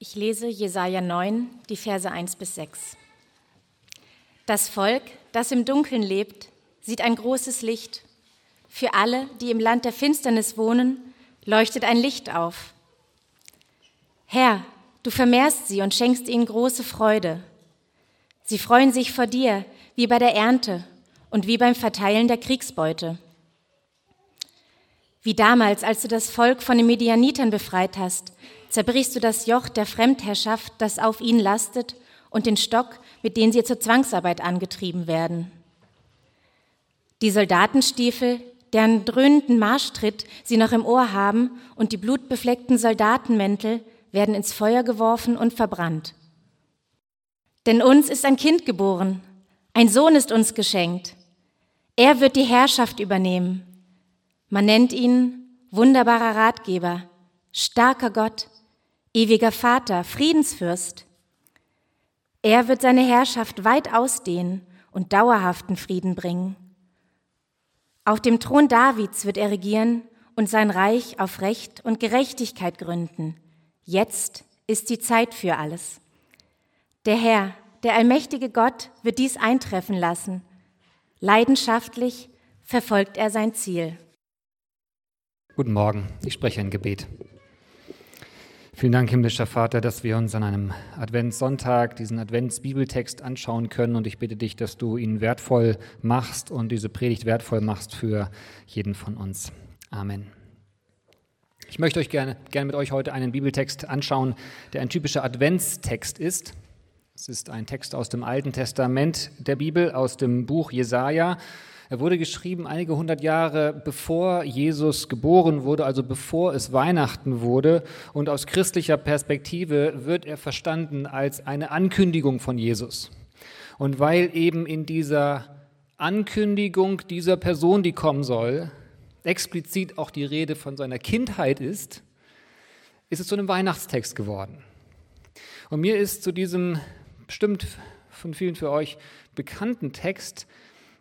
Ich lese Jesaja 9, die Verse 1 bis 6. Das Volk, das im Dunkeln lebt, sieht ein großes Licht. Für alle, die im Land der Finsternis wohnen, leuchtet ein Licht auf. Herr, du vermehrst sie und schenkst ihnen große Freude. Sie freuen sich vor dir, wie bei der Ernte und wie beim Verteilen der Kriegsbeute. Wie damals, als du das Volk von den Medianitern befreit hast, zerbrichst du das Joch der Fremdherrschaft, das auf ihnen lastet, und den Stock, mit dem sie zur Zwangsarbeit angetrieben werden. Die Soldatenstiefel, deren dröhnenden Marschtritt sie noch im Ohr haben, und die blutbefleckten Soldatenmäntel werden ins Feuer geworfen und verbrannt. Denn uns ist ein Kind geboren, ein Sohn ist uns geschenkt. Er wird die Herrschaft übernehmen. Man nennt ihn wunderbarer Ratgeber, starker Gott, ewiger Vater, Friedensfürst. Er wird seine Herrschaft weit ausdehnen und dauerhaften Frieden bringen. Auf dem Thron Davids wird er regieren und sein Reich auf Recht und Gerechtigkeit gründen. Jetzt ist die Zeit für alles. Der Herr, der allmächtige Gott, wird dies eintreffen lassen. Leidenschaftlich verfolgt er sein Ziel. Guten Morgen, ich spreche ein Gebet. Vielen Dank, himmlischer Vater, dass wir uns an einem Adventssonntag diesen Adventsbibeltext anschauen können und ich bitte dich, dass du ihn wertvoll machst und diese Predigt wertvoll machst für jeden von uns. Amen. Ich möchte euch gerne, gerne mit euch heute einen Bibeltext anschauen, der ein typischer Adventstext ist. Es ist ein Text aus dem Alten Testament der Bibel, aus dem Buch Jesaja. Er wurde geschrieben einige hundert Jahre bevor Jesus geboren wurde, also bevor es Weihnachten wurde. Und aus christlicher Perspektive wird er verstanden als eine Ankündigung von Jesus. Und weil eben in dieser Ankündigung dieser Person, die kommen soll, explizit auch die Rede von seiner Kindheit ist, ist es zu einem Weihnachtstext geworden. Und mir ist zu diesem bestimmt von vielen für euch bekannten Text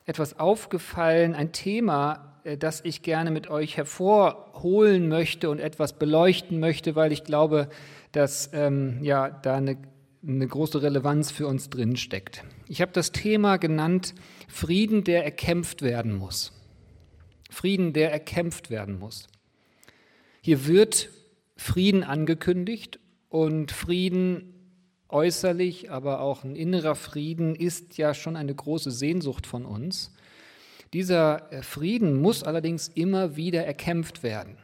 etwas aufgefallen, ein Thema, äh, das ich gerne mit euch hervorholen möchte und etwas beleuchten möchte, weil ich glaube, dass ähm, ja, da eine, eine große Relevanz für uns drin steckt. Ich habe das Thema genannt Frieden, der erkämpft werden muss. Frieden, der erkämpft werden muss. Hier wird Frieden angekündigt und Frieden äußerlich, aber auch ein innerer Frieden ist ja schon eine große Sehnsucht von uns. Dieser äh, Frieden muss allerdings immer wieder erkämpft werden.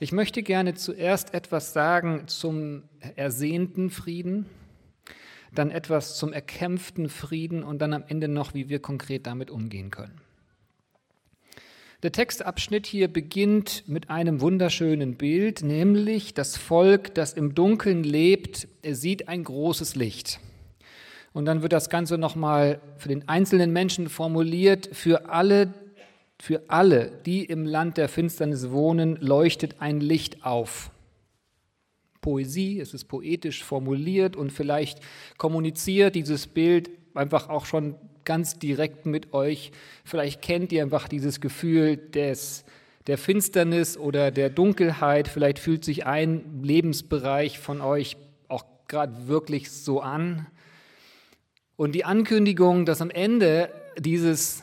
Ich möchte gerne zuerst etwas sagen zum ersehnten Frieden, dann etwas zum erkämpften Frieden und dann am Ende noch, wie wir konkret damit umgehen können. Der Textabschnitt hier beginnt mit einem wunderschönen Bild, nämlich das Volk, das im Dunkeln lebt, sieht ein großes Licht. Und dann wird das Ganze nochmal für den einzelnen Menschen formuliert, für alle, für alle, die im Land der Finsternis wohnen, leuchtet ein Licht auf. Poesie, es ist poetisch formuliert und vielleicht kommuniziert dieses Bild einfach auch schon ganz direkt mit euch. Vielleicht kennt ihr einfach dieses Gefühl des, der Finsternis oder der Dunkelheit. Vielleicht fühlt sich ein Lebensbereich von euch auch gerade wirklich so an. Und die Ankündigung, dass am Ende dieses,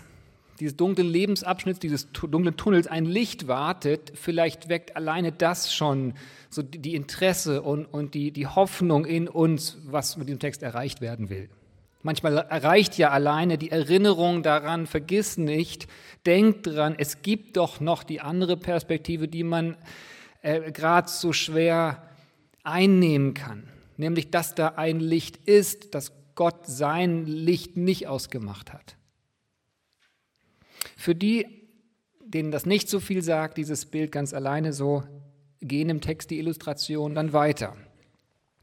dieses dunklen Lebensabschnitts, dieses dunklen Tunnels ein Licht wartet, vielleicht weckt alleine das schon so die Interesse und, und die, die Hoffnung in uns, was mit diesem Text erreicht werden will. Manchmal erreicht ja alleine die Erinnerung daran, vergiss nicht, denk dran, es gibt doch noch die andere Perspektive, die man äh, gerade so schwer einnehmen kann. Nämlich, dass da ein Licht ist, dass Gott sein Licht nicht ausgemacht hat. Für die, denen das nicht so viel sagt, dieses Bild ganz alleine so, gehen im Text die Illustrationen dann weiter.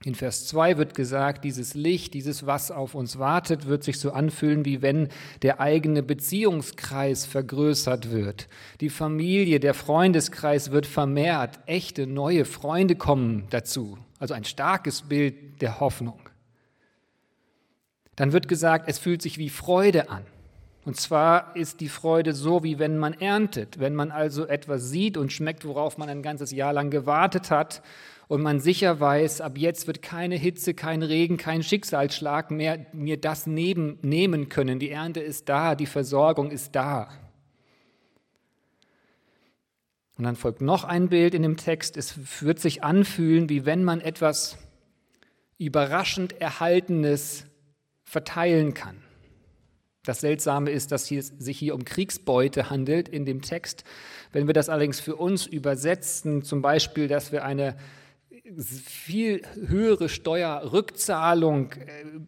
In Vers 2 wird gesagt, dieses Licht, dieses was auf uns wartet, wird sich so anfühlen, wie wenn der eigene Beziehungskreis vergrößert wird. Die Familie, der Freundeskreis wird vermehrt. Echte neue Freunde kommen dazu. Also ein starkes Bild der Hoffnung. Dann wird gesagt, es fühlt sich wie Freude an. Und zwar ist die Freude so, wie wenn man erntet. Wenn man also etwas sieht und schmeckt, worauf man ein ganzes Jahr lang gewartet hat und man sicher weiß, ab jetzt wird keine Hitze, kein Regen, kein Schicksalsschlag mehr mir das neben, nehmen können. Die Ernte ist da, die Versorgung ist da. Und dann folgt noch ein Bild in dem Text. Es wird sich anfühlen, wie wenn man etwas überraschend Erhaltenes verteilen kann. Das Seltsame ist, dass es sich hier um Kriegsbeute handelt in dem Text. Wenn wir das allerdings für uns übersetzen, zum Beispiel, dass wir eine viel höhere Steuerrückzahlung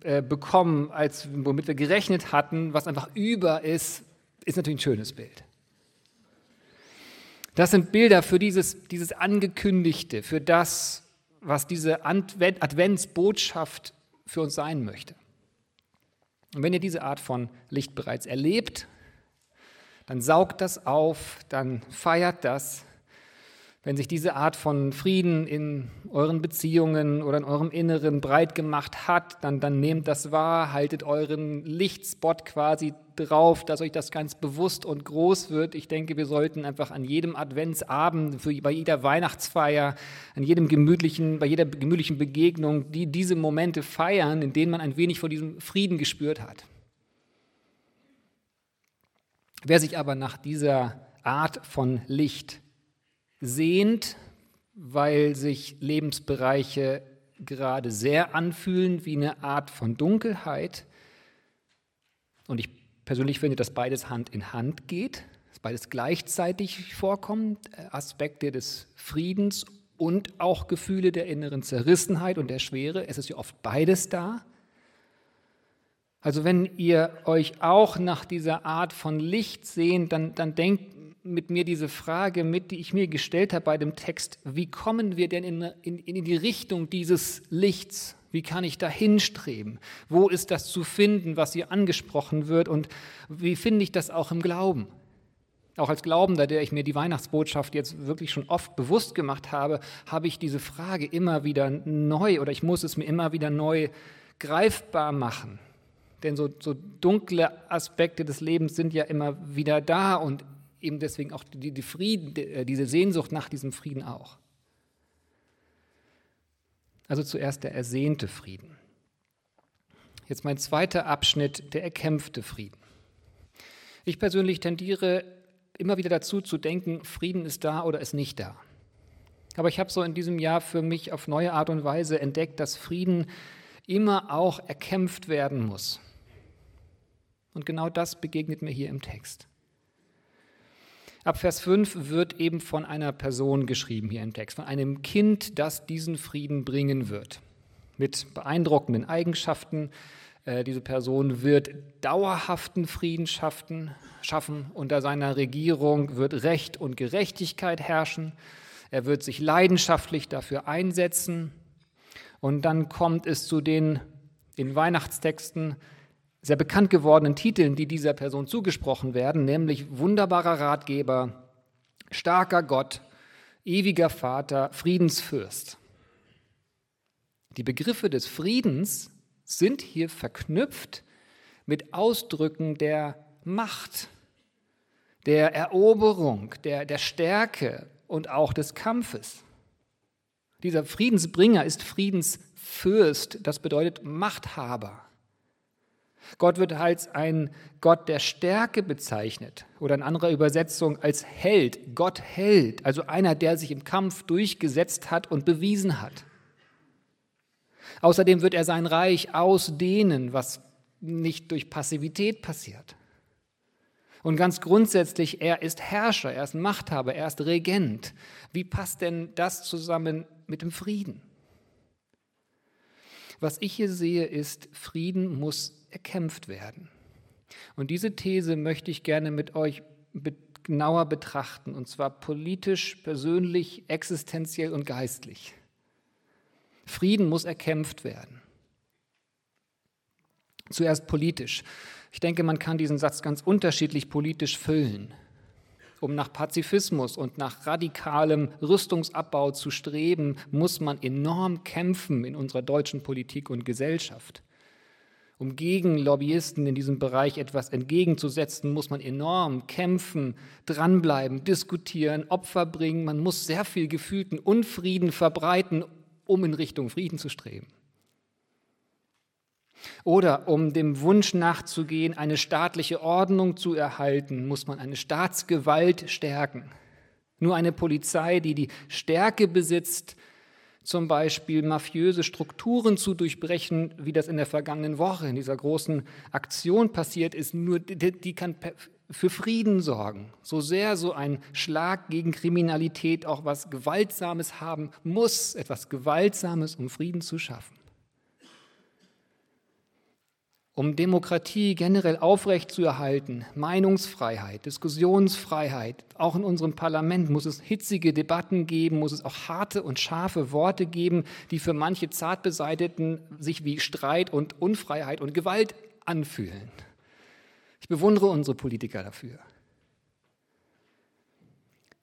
äh, äh, bekommen, als womit wir gerechnet hatten, was einfach über ist, ist natürlich ein schönes Bild. Das sind Bilder für dieses, dieses Angekündigte, für das, was diese Adventsbotschaft für uns sein möchte. Und wenn ihr diese Art von Licht bereits erlebt, dann saugt das auf, dann feiert das. Wenn sich diese Art von Frieden in euren Beziehungen oder in eurem Inneren breit gemacht hat, dann, dann nehmt das wahr, haltet euren Lichtspot quasi drauf, dass euch das ganz bewusst und groß wird. Ich denke, wir sollten einfach an jedem Adventsabend, für, bei jeder Weihnachtsfeier, an jedem gemütlichen, bei jeder gemütlichen Begegnung, die diese Momente feiern, in denen man ein wenig von diesem Frieden gespürt hat. Wer sich aber nach dieser Art von Licht sehnt, weil sich Lebensbereiche gerade sehr anfühlen wie eine Art von Dunkelheit, und ich persönlich finde, dass beides Hand in Hand geht, dass beides gleichzeitig vorkommt, äh, Aspekte des Friedens und auch Gefühle der inneren Zerrissenheit und der Schwere. Es ist ja oft beides da. Also wenn ihr euch auch nach dieser Art von Licht sehnt, dann, dann denkt mit mir diese Frage mit, die ich mir gestellt habe bei dem Text, wie kommen wir denn in, in, in die Richtung dieses Lichts? Wie kann ich da hinstreben? Wo ist das zu finden, was hier angesprochen wird? Und wie finde ich das auch im Glauben? Auch als Glaubender, der ich mir die Weihnachtsbotschaft jetzt wirklich schon oft bewusst gemacht habe, habe ich diese Frage immer wieder neu oder ich muss es mir immer wieder neu greifbar machen. Denn so, so dunkle Aspekte des Lebens sind ja immer wieder da und eben deswegen auch die, die Frieden, äh, diese Sehnsucht nach diesem Frieden auch. Also zuerst der ersehnte Frieden. Jetzt mein zweiter Abschnitt, der erkämpfte Frieden. Ich persönlich tendiere immer wieder dazu zu denken, Frieden ist da oder ist nicht da. Aber ich habe so in diesem Jahr für mich auf neue Art und Weise entdeckt, dass Frieden immer auch erkämpft werden muss. Und genau das begegnet mir hier im Text. Ab Vers 5 wird eben von einer Person geschrieben hier im Text, von einem Kind, das diesen Frieden bringen wird. Mit beeindruckenden Eigenschaften. Äh, diese Person wird dauerhaften Frieden schaffen, schaffen. Unter seiner Regierung wird Recht und Gerechtigkeit herrschen. Er wird sich leidenschaftlich dafür einsetzen. Und dann kommt es zu den in Weihnachtstexten sehr bekannt gewordenen Titeln, die dieser Person zugesprochen werden, nämlich wunderbarer Ratgeber, starker Gott, ewiger Vater, Friedensfürst. Die Begriffe des Friedens sind hier verknüpft mit Ausdrücken der Macht, der Eroberung, der, der Stärke und auch des Kampfes. Dieser Friedensbringer ist Friedensfürst, das bedeutet Machthaber. Gott wird als ein Gott der Stärke bezeichnet oder in anderer Übersetzung als Held. Gott Held, also einer, der sich im Kampf durchgesetzt hat und bewiesen hat. Außerdem wird er sein Reich ausdehnen, was nicht durch Passivität passiert. Und ganz grundsätzlich, er ist Herrscher, er ist Machthaber, er ist Regent. Wie passt denn das zusammen mit dem Frieden? Was ich hier sehe, ist, Frieden muss erkämpft werden. Und diese These möchte ich gerne mit euch genauer betrachten, und zwar politisch, persönlich, existenziell und geistlich. Frieden muss erkämpft werden. Zuerst politisch. Ich denke, man kann diesen Satz ganz unterschiedlich politisch füllen. Um nach Pazifismus und nach radikalem Rüstungsabbau zu streben, muss man enorm kämpfen in unserer deutschen Politik und Gesellschaft Um gegen Lobbyisten in diesem Bereich etwas entgegenzusetzen, muss man enorm kämpfen, dranbleiben, diskutieren, Opfer bringen. Man muss sehr viel gefühlten Unfrieden verbreiten, um in Richtung Frieden zu streben. Oder um dem Wunsch nachzugehen, eine staatliche Ordnung zu erhalten, muss man eine Staatsgewalt stärken. Nur eine Polizei, die die Stärke besitzt, zum Beispiel mafiöse Strukturen zu durchbrechen, wie das in der vergangenen Woche in dieser großen Aktion passiert ist, nur die, die kann für Frieden sorgen. So sehr so ein Schlag gegen Kriminalität auch was Gewaltsames haben muss, etwas Gewaltsames, um Frieden zu schaffen um Demokratie generell aufrechtzuerhalten, Meinungsfreiheit, Diskussionsfreiheit, auch in unserem Parlament muss es hitzige Debatten geben, muss es auch harte und scharfe Worte geben, die für manche Zartbeseiteten sich wie Streit und Unfreiheit und Gewalt anfühlen. Ich bewundere unsere Politiker dafür.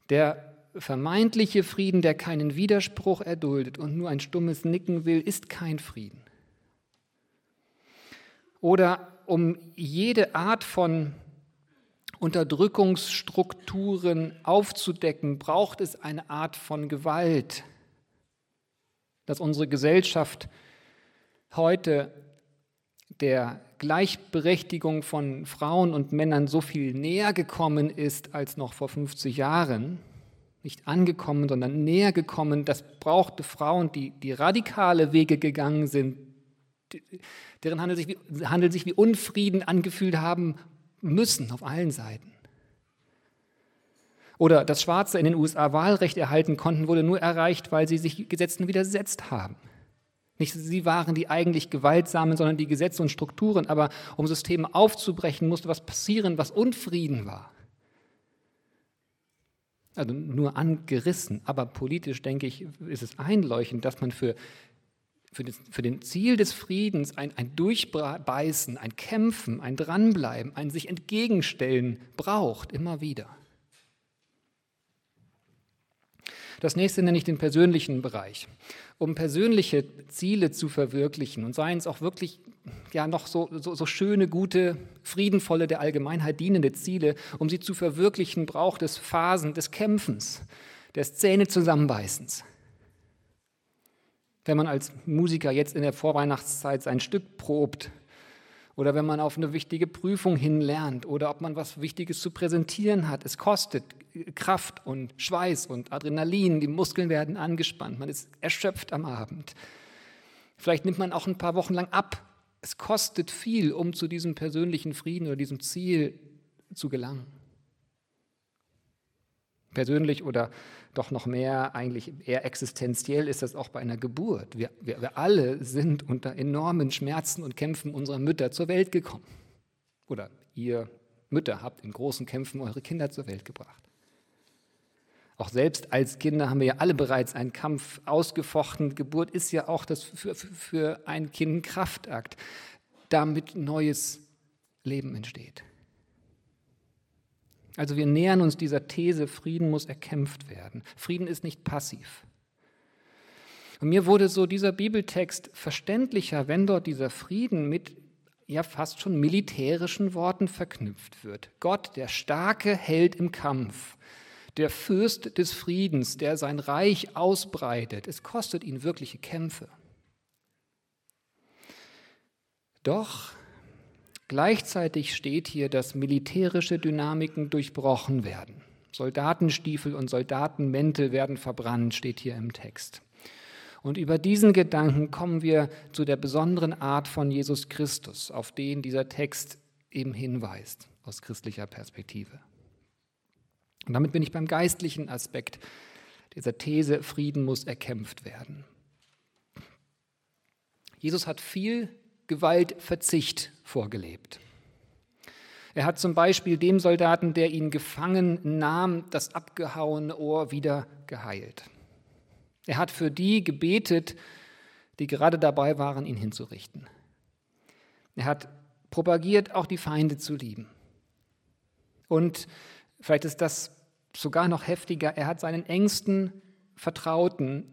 Der vermeintliche Frieden, der keinen Widerspruch erduldet und nur ein stummes Nicken will, ist kein Frieden oder um jede Art von Unterdrückungsstrukturen aufzudecken, braucht es eine Art von Gewalt, dass unsere Gesellschaft heute der Gleichberechtigung von Frauen und Männern so viel näher gekommen ist als noch vor 50 Jahren. Nicht angekommen, sondern näher gekommen. Das brauchte Frauen, die, die radikale Wege gegangen sind, deren Handel sich, wie, Handel sich wie Unfrieden angefühlt haben müssen auf allen Seiten. Oder dass Schwarze in den USA Wahlrecht erhalten konnten, wurde nur erreicht, weil sie sich Gesetzen widersetzt haben. Nicht sie waren die eigentlich Gewaltsamen, sondern die Gesetze und Strukturen. Aber um Systeme aufzubrechen, musste was passieren, was Unfrieden war. Also nur angerissen. Aber politisch, denke ich, ist es einleuchtend, dass man für für, das, für den Ziel des Friedens ein, ein Durchbeißen, ein Kämpfen, ein Dranbleiben, ein sich entgegenstellen braucht, immer wieder. Das nächste nenne ich den persönlichen Bereich. Um persönliche Ziele zu verwirklichen und seien es auch wirklich ja noch so, so, so schöne, gute, friedenvolle, der Allgemeinheit dienende Ziele, um sie zu verwirklichen, braucht es Phasen des Kämpfens, des Zähnezusammenbeißens. Wenn man als Musiker jetzt in der Vorweihnachtszeit sein Stück probt oder wenn man auf eine wichtige Prüfung hin lernt oder ob man was Wichtiges zu präsentieren hat. Es kostet Kraft und Schweiß und Adrenalin, die Muskeln werden angespannt, man ist erschöpft am Abend. Vielleicht nimmt man auch ein paar Wochen lang ab. Es kostet viel, um zu diesem persönlichen Frieden oder diesem Ziel zu gelangen. Persönlich oder doch noch mehr, eigentlich eher existenziell ist das auch bei einer Geburt. Wir, wir, wir alle sind unter enormen Schmerzen und Kämpfen unserer Mütter zur Welt gekommen. Oder ihr Mütter habt in großen Kämpfen eure Kinder zur Welt gebracht. Auch selbst als Kinder haben wir ja alle bereits einen Kampf ausgefochten. Geburt ist ja auch das für, für ein Kind ein Kraftakt, damit neues Leben entsteht. Also wir nähern uns dieser These, Frieden muss erkämpft werden. Frieden ist nicht passiv. Und mir wurde so dieser Bibeltext verständlicher, wenn dort dieser Frieden mit ja fast schon militärischen Worten verknüpft wird. Gott, der starke Held im Kampf, der Fürst des Friedens, der sein Reich ausbreitet. Es kostet ihn wirkliche Kämpfe. Doch Gleichzeitig steht hier, dass militärische Dynamiken durchbrochen werden. Soldatenstiefel und Soldatenmäntel werden verbrannt, steht hier im Text. Und über diesen Gedanken kommen wir zu der besonderen Art von Jesus Christus, auf den dieser Text eben hinweist, aus christlicher Perspektive. Und damit bin ich beim geistlichen Aspekt dieser These, Frieden muss erkämpft werden. Jesus hat viel Gewaltverzicht vorgelebt. Er hat zum Beispiel dem Soldaten, der ihn gefangen nahm, das abgehauene Ohr wieder geheilt. Er hat für die gebetet, die gerade dabei waren, ihn hinzurichten. Er hat propagiert, auch die Feinde zu lieben. Und vielleicht ist das sogar noch heftiger, er hat seinen engsten Vertrauten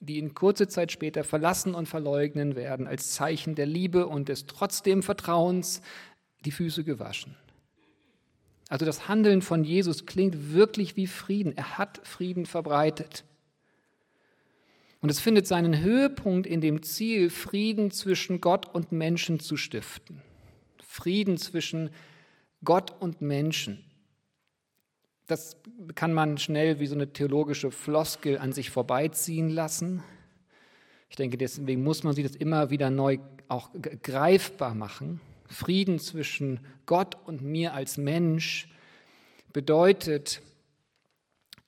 die ihn kurze Zeit später verlassen und verleugnen werden, als Zeichen der Liebe und des trotzdem Vertrauens die Füße gewaschen. Also das Handeln von Jesus klingt wirklich wie Frieden. Er hat Frieden verbreitet. Und es findet seinen Höhepunkt in dem Ziel, Frieden zwischen Gott und Menschen zu stiften. Frieden zwischen Gott und Menschen. Das kann man schnell wie so eine theologische Floskel an sich vorbeiziehen lassen. Ich denke, deswegen muss man sich das immer wieder neu auch greifbar machen. Frieden zwischen Gott und mir als Mensch bedeutet,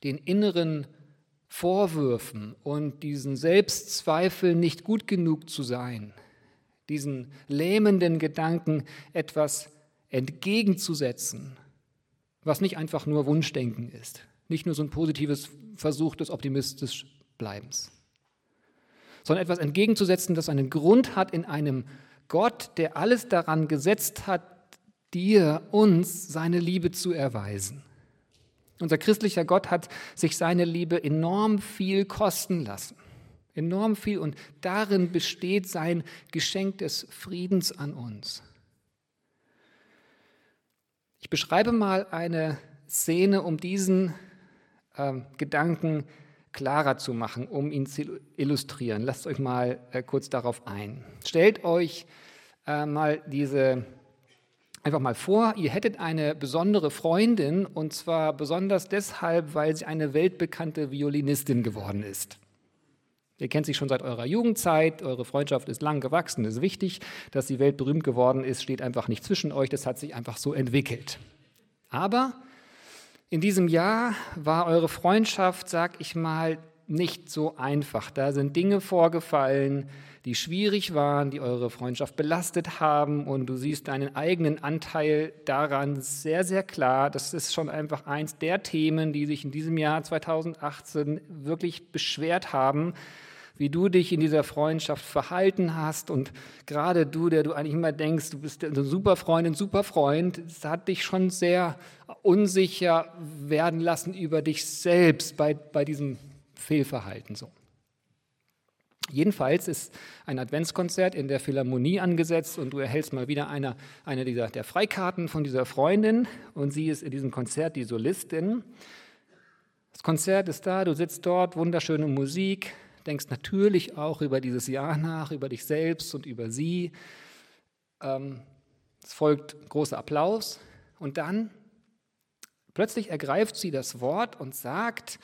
den inneren Vorwürfen und diesen Selbstzweifeln nicht gut genug zu sein, diesen lähmenden Gedanken etwas entgegenzusetzen, was nicht einfach nur Wunschdenken ist, nicht nur so ein positives Versuch des optimistisch Bleibens, sondern etwas entgegenzusetzen, das einen Grund hat in einem Gott, der alles daran gesetzt hat, dir, uns seine Liebe zu erweisen. Unser christlicher Gott hat sich seine Liebe enorm viel kosten lassen. Enorm viel. Und darin besteht sein Geschenk des Friedens an uns. Ich beschreibe mal eine Szene, um diesen äh, Gedanken klarer zu machen, um ihn zu illustrieren. Lasst euch mal äh, kurz darauf ein. Stellt euch äh, mal diese einfach mal vor, ihr hättet eine besondere Freundin und zwar besonders deshalb, weil sie eine weltbekannte Violinistin geworden ist. Ihr kennt sie schon seit eurer Jugendzeit, eure Freundschaft ist lang gewachsen, ist wichtig, dass sie weltberühmt geworden ist, steht einfach nicht zwischen euch, das hat sich einfach so entwickelt. Aber in diesem Jahr war eure Freundschaft, sag ich mal, nicht so einfach. Da sind Dinge vorgefallen, die schwierig waren, die eure Freundschaft belastet haben und du siehst deinen eigenen Anteil daran sehr, sehr klar. Das ist schon einfach eins der Themen, die sich in diesem Jahr 2018 wirklich beschwert haben, wie du dich in dieser Freundschaft verhalten hast und gerade du, der du eigentlich immer denkst, du bist eine super Freundin, super Freund, das hat dich schon sehr unsicher werden lassen über dich selbst bei, bei diesem Fehlverhalten so. Jedenfalls ist ein Adventskonzert in der Philharmonie angesetzt und du erhältst mal wieder eine, eine dieser, der Freikarten von dieser Freundin und sie ist in diesem Konzert die Solistin. Das Konzert ist da, du sitzt dort, wunderschöne Musik, denkst natürlich auch über dieses Jahr nach, über dich selbst und über sie. Ähm, es folgt großer Applaus und dann plötzlich ergreift sie das Wort und sagt,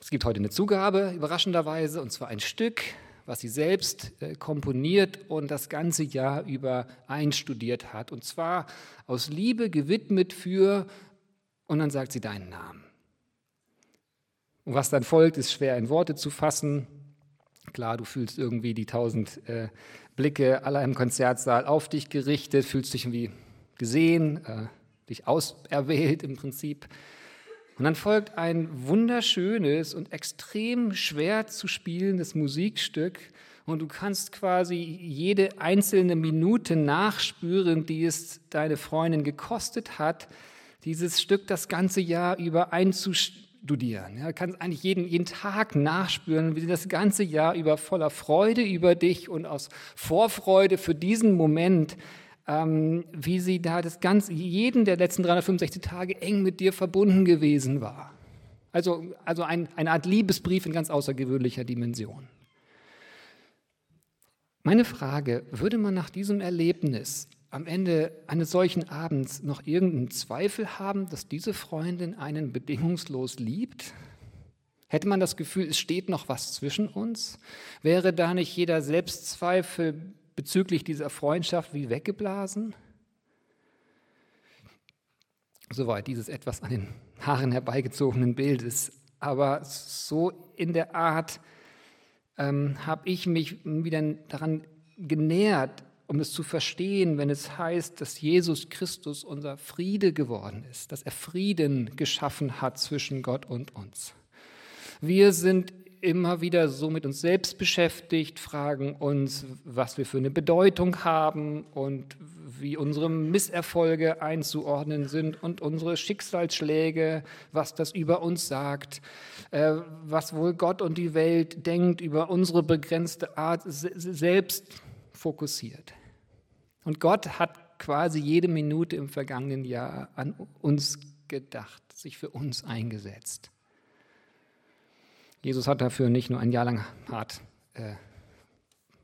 es gibt heute eine Zugabe, überraschenderweise, und zwar ein Stück, was sie selbst äh, komponiert und das ganze Jahr über einstudiert hat. Und zwar aus Liebe gewidmet für, und dann sagt sie deinen Namen. Und was dann folgt, ist schwer in Worte zu fassen. Klar, du fühlst irgendwie die tausend äh, Blicke aller im Konzertsaal auf dich gerichtet, fühlst dich irgendwie gesehen, äh, dich auserwählt im Prinzip. Und dann folgt ein wunderschönes und extrem schwer zu spielendes Musikstück und du kannst quasi jede einzelne Minute nachspüren, die es deine Freundin gekostet hat, dieses Stück das ganze Jahr über einzustudieren. Ja, kannst eigentlich jeden, jeden Tag nachspüren, wie sie das ganze Jahr über voller Freude über dich und aus Vorfreude für diesen Moment ähm, wie sie da das ganze, jeden der letzten 365 Tage eng mit dir verbunden gewesen war. Also, also ein, eine Art Liebesbrief in ganz außergewöhnlicher Dimension. Meine Frage, würde man nach diesem Erlebnis am Ende eines solchen Abends noch irgendeinen Zweifel haben, dass diese Freundin einen bedingungslos liebt? Hätte man das Gefühl, es steht noch was zwischen uns? Wäre da nicht jeder Selbstzweifel bezüglich dieser Freundschaft wie weggeblasen? Soweit dieses etwas an den Haaren herbeigezogenen Bildes. Aber so in der Art ähm, habe ich mich wieder daran genähert, um es zu verstehen, wenn es heißt, dass Jesus Christus unser Friede geworden ist, dass er Frieden geschaffen hat zwischen Gott und uns. Wir sind immer wieder so mit uns selbst beschäftigt, fragen uns, was wir für eine Bedeutung haben und wie unsere Misserfolge einzuordnen sind und unsere Schicksalsschläge, was das über uns sagt, äh, was wohl Gott und die Welt denkt über unsere begrenzte Art, selbst fokussiert. Und Gott hat quasi jede Minute im vergangenen Jahr an uns gedacht, sich für uns eingesetzt. Jesus hat dafür nicht nur ein Jahr lang hart äh,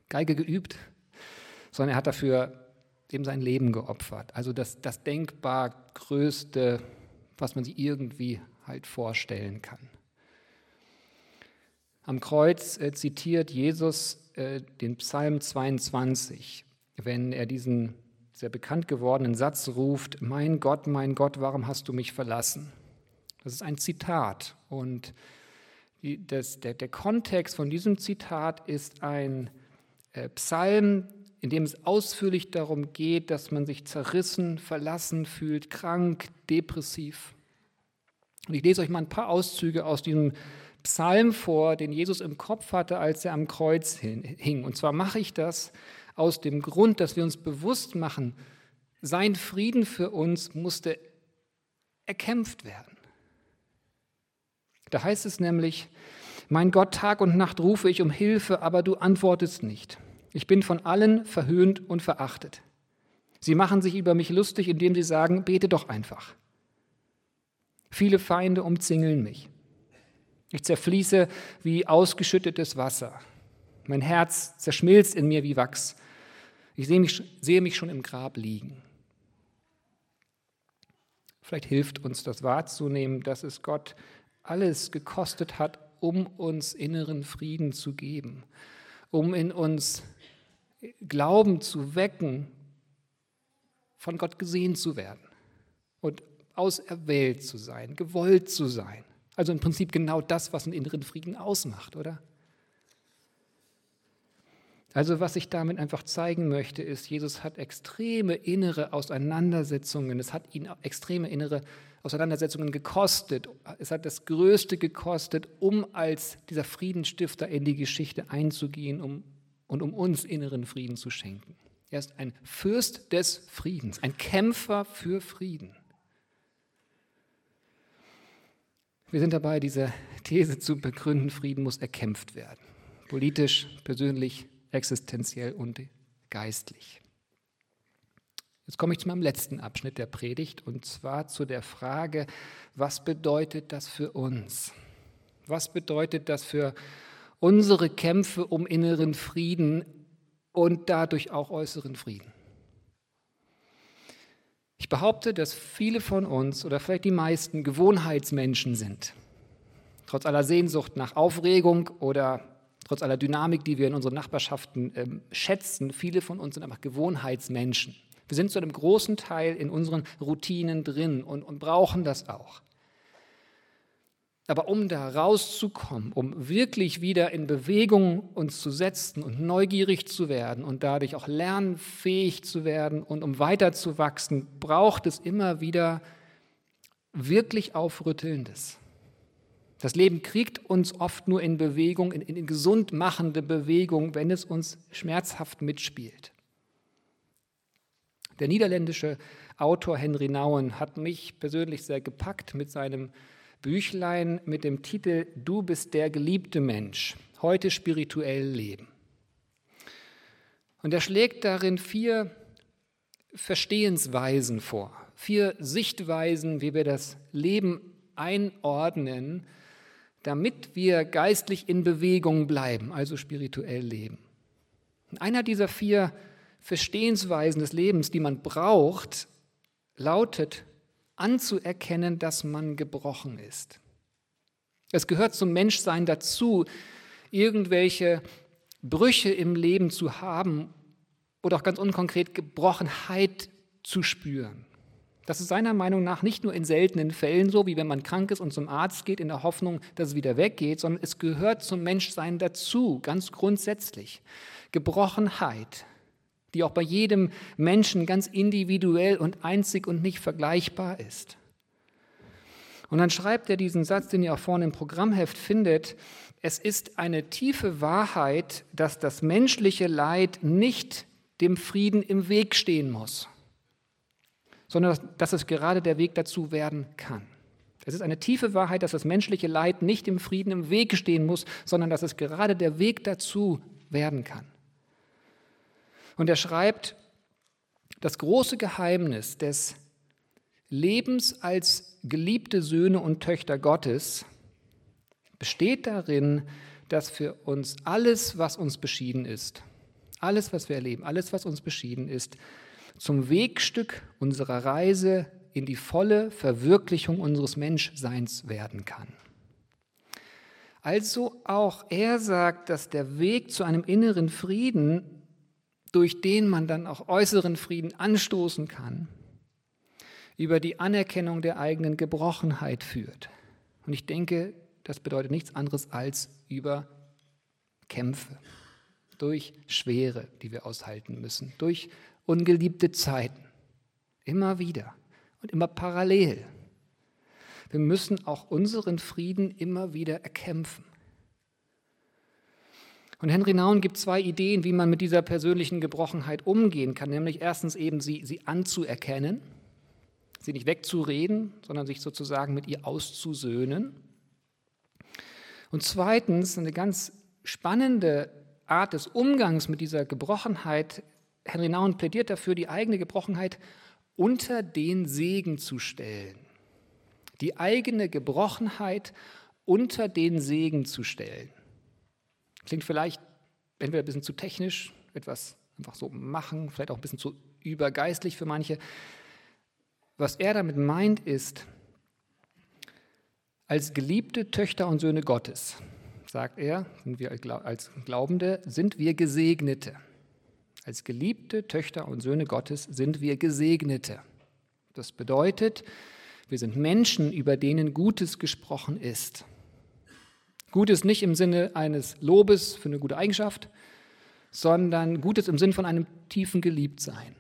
Geige geübt, sondern er hat dafür eben sein Leben geopfert. Also das, das denkbar Größte, was man sich irgendwie halt vorstellen kann. Am Kreuz äh, zitiert Jesus äh, den Psalm 22, wenn er diesen sehr bekannt gewordenen Satz ruft, Mein Gott, mein Gott, warum hast du mich verlassen? Das ist ein Zitat und die, das, der, der Kontext von diesem Zitat ist ein äh, Psalm, in dem es ausführlich darum geht, dass man sich zerrissen, verlassen fühlt, krank, depressiv. Und ich lese euch mal ein paar Auszüge aus diesem Psalm vor, den Jesus im Kopf hatte, als er am Kreuz hing. Und zwar mache ich das aus dem Grund, dass wir uns bewusst machen, sein Frieden für uns musste erkämpft werden. Da heißt es nämlich, mein Gott, Tag und Nacht rufe ich um Hilfe, aber du antwortest nicht. Ich bin von allen verhöhnt und verachtet. Sie machen sich über mich lustig, indem sie sagen, bete doch einfach. Viele Feinde umzingeln mich. Ich zerfließe wie ausgeschüttetes Wasser. Mein Herz zerschmilzt in mir wie Wachs. Ich sehe mich, sehe mich schon im Grab liegen. Vielleicht hilft uns das wahrzunehmen, dass es Gott alles gekostet hat, um uns inneren Frieden zu geben, um in uns Glauben zu wecken, von Gott gesehen zu werden und auserwählt zu sein, gewollt zu sein. Also im Prinzip genau das, was einen inneren Frieden ausmacht, oder? Also was ich damit einfach zeigen möchte, ist, Jesus hat extreme innere Auseinandersetzungen, es hat ihn extreme innere Auseinandersetzungen gekostet, es hat das Größte gekostet, um als dieser Friedensstifter in die Geschichte einzugehen um, und um uns inneren Frieden zu schenken. Er ist ein Fürst des Friedens, ein Kämpfer für Frieden. Wir sind dabei, diese These zu begründen, Frieden muss erkämpft werden. Politisch, persönlich, existenziell und geistlich. Jetzt komme ich zu meinem letzten Abschnitt der Predigt und zwar zu der Frage, was bedeutet das für uns? Was bedeutet das für unsere Kämpfe um inneren Frieden und dadurch auch äußeren Frieden? Ich behaupte, dass viele von uns oder vielleicht die meisten Gewohnheitsmenschen sind. Trotz aller Sehnsucht nach Aufregung oder trotz aller Dynamik, die wir in unseren Nachbarschaften ähm, schätzen, viele von uns sind einfach Gewohnheitsmenschen. Wir sind zu einem großen Teil in unseren Routinen drin und, und brauchen das auch. Aber um da rauszukommen, um wirklich wieder in Bewegung uns zu setzen und neugierig zu werden und dadurch auch lernfähig zu werden und um weiterzuwachsen, braucht es immer wieder wirklich Aufrüttelndes. Das Leben kriegt uns oft nur in Bewegung, in, in gesund machende Bewegung, wenn es uns schmerzhaft mitspielt. Der niederländische Autor Henry Nouwen hat mich persönlich sehr gepackt mit seinem Büchlein mit dem Titel Du bist der geliebte Mensch, heute spirituell leben. Und er schlägt darin vier Verstehensweisen vor, vier Sichtweisen, wie wir das Leben einordnen, damit wir geistlich in Bewegung bleiben, also spirituell leben. Und einer dieser vier Verstehensweisen des Lebens, die man braucht, lautet anzuerkennen, dass man gebrochen ist. Es gehört zum Menschsein dazu, irgendwelche Brüche im Leben zu haben oder auch ganz unkonkret Gebrochenheit zu spüren. Das ist seiner Meinung nach nicht nur in seltenen Fällen so, wie wenn man krank ist und zum Arzt geht in der Hoffnung, dass es wieder weggeht, sondern es gehört zum Menschsein dazu, ganz grundsätzlich. Gebrochenheit, die auch bei jedem Menschen ganz individuell und einzig und nicht vergleichbar ist. Und dann schreibt er diesen Satz, den ihr auch vorne im Programmheft findet, es ist eine tiefe Wahrheit, dass das menschliche Leid nicht dem Frieden im Weg stehen muss. sondern dass, es gerade der Weg dazu werden kann. Es ist eine tiefe Wahrheit, dass das menschliche Leid nicht im Frieden im Weg stehen muss, sondern dass es gerade der Weg dazu werden kann. Und er schreibt, das große Geheimnis des Lebens als geliebte Söhne und Töchter Gottes besteht darin, dass für uns alles, was uns beschieden ist, alles, was wir erleben, alles, was uns beschieden ist, zum Wegstück unserer Reise in die volle Verwirklichung unseres Menschseins werden kann. Also auch er sagt, dass der Weg zu einem inneren Frieden, durch den man dann auch äußeren Frieden anstoßen kann, über die Anerkennung der eigenen Gebrochenheit führt. Und ich denke, das bedeutet nichts anderes als über Kämpfe, durch Schwere, die wir aushalten müssen, durch ungeliebte Zeiten, immer wieder und immer parallel. Wir müssen auch unseren Frieden immer wieder erkämpfen. Und Henry Naun gibt zwei Ideen, wie man mit dieser persönlichen Gebrochenheit umgehen kann, nämlich erstens eben sie, sie anzuerkennen, sie nicht wegzureden, sondern sich sozusagen mit ihr auszusöhnen. Und zweitens eine ganz spannende Art des Umgangs mit dieser Gebrochenheit. Henry Naun plädiert dafür, die eigene Gebrochenheit unter den Segen zu stellen. Die eigene Gebrochenheit unter den Segen zu stellen. Klingt vielleicht entweder ein bisschen zu technisch, etwas einfach so machen, vielleicht auch ein bisschen zu übergeistlich für manche. Was er damit meint ist, als geliebte Töchter und Söhne Gottes, sagt er, sind wir als Glaubende, sind wir Gesegnete. Als geliebte Töchter und Söhne Gottes sind wir Gesegnete. Das bedeutet, wir sind Menschen, über denen Gutes gesprochen ist. Gutes nicht im Sinne eines Lobes für eine gute Eigenschaft, sondern Gutes im Sinne von einem tiefen Geliebtsein.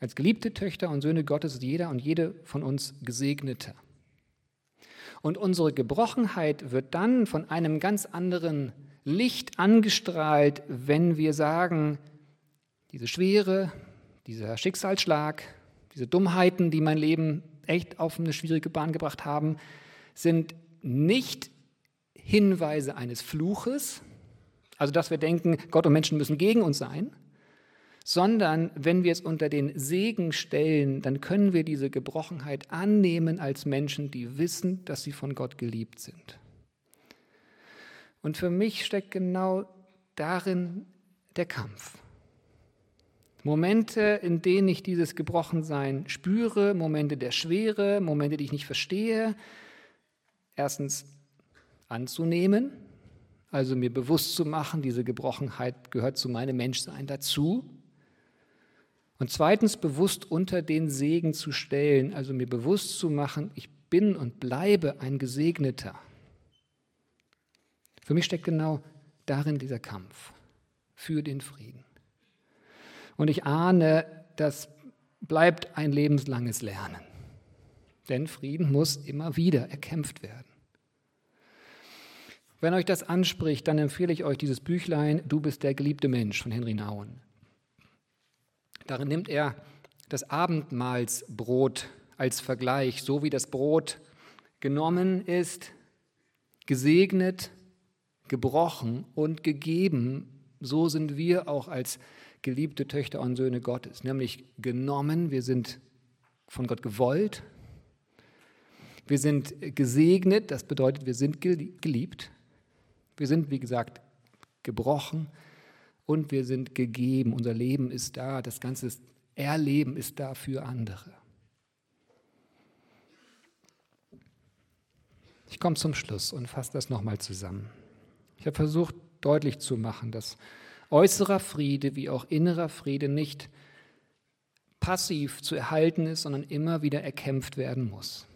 Als geliebte Töchter und Söhne Gottes ist jeder und jede von uns Gesegnete. Und unsere Gebrochenheit wird dann von einem ganz anderen Licht angestrahlt, wenn wir sagen, diese Schwere, dieser Schicksalsschlag, diese Dummheiten, die mein Leben echt auf eine schwierige Bahn gebracht haben, sind nicht Hinweise eines Fluches, also dass wir denken, Gott und Menschen müssen gegen uns sein, sondern wenn wir es unter den Segen stellen, dann können wir diese Gebrochenheit annehmen als Menschen, die wissen, dass sie von Gott geliebt sind. Und für mich steckt genau darin der Kampf. Momente, in denen ich dieses Gebrochensein spüre, Momente der Schwere, Momente, die ich nicht verstehe, erstens anzunehmen, also mir bewusst zu machen, diese Gebrochenheit gehört zu meinem Menschsein dazu. Und zweitens bewusst unter den Segen zu stellen, also mir bewusst zu machen, ich bin und bleibe ein Gesegneter. Für mich steckt genau darin dieser Kampf für den Frieden. Und ich ahne, das bleibt ein lebenslanges Lernen. Denn Frieden muss immer wieder erkämpft werden. Wenn euch das anspricht, dann empfehle ich euch dieses Büchlein Du bist der geliebte Mensch von Henry Nauen. Darin nimmt er das Abendmahlsbrot als Vergleich, so wie das Brot genommen ist, gesegnet gebrochen und gegeben, so sind wir auch als geliebte Töchter und Söhne Gottes, nämlich genommen, wir sind von Gott gewollt, wir sind gesegnet, das bedeutet, wir sind geliebt, wir sind, wie gesagt, gebrochen und wir sind gegeben, unser Leben ist da, das ganze Erleben ist da für andere. Ich komme zum Schluss und fasse das nochmal zusammen. Ich habe versucht deutlich zu machen, dass äußerer Friede wie auch innerer Friede nicht passiv zu erhalten ist, sondern immer wieder erkämpft werden muss.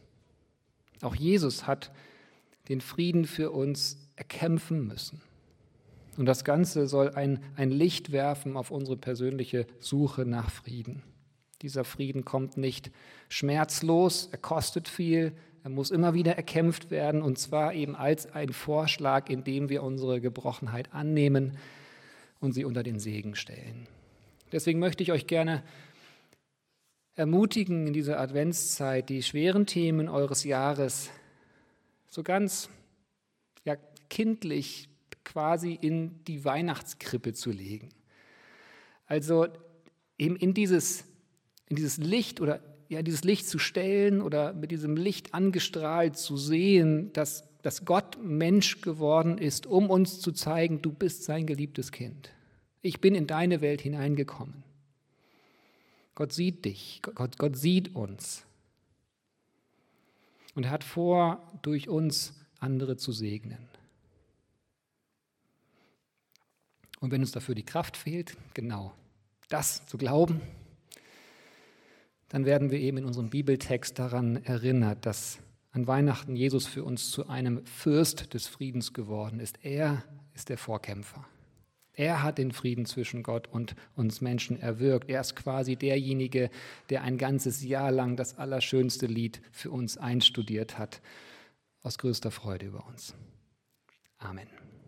Auch Jesus hat den Frieden für uns erkämpfen müssen. Und das Ganze soll ein, ein Licht werfen auf unsere persönliche Suche nach Frieden. Dieser Frieden kommt nicht schmerzlos, er kostet viel, er muss immer wieder erkämpft werden und zwar eben als ein Vorschlag, indem wir unsere Gebrochenheit annehmen und sie unter den Segen stellen. Deswegen möchte ich euch gerne ermutigen in dieser Adventszeit, die schweren Themen eures Jahres so ganz ja, kindlich quasi in die Weihnachtskrippe zu legen. Also eben in dieses, in dieses Licht oder ja, dieses Licht zu stellen oder mit diesem Licht angestrahlt zu sehen, dass, dass Gott Mensch geworden ist, um uns zu zeigen, du bist sein geliebtes Kind. Ich bin in deine Welt hineingekommen. Gott sieht dich, Gott, Gott sieht uns. Und er hat vor, durch uns andere zu segnen. Und wenn uns dafür die Kraft fehlt, genau das zu glauben, dann werden wir eben in unserem Bibeltext daran erinnert, dass an Weihnachten Jesus für uns zu einem Fürst des Friedens geworden ist. Er ist der Vorkämpfer. Er hat den Frieden zwischen Gott und uns Menschen erwirkt. Er ist quasi derjenige, der ein ganzes Jahr lang das allerschönste Lied für uns einstudiert hat, aus größter Freude über uns. Amen.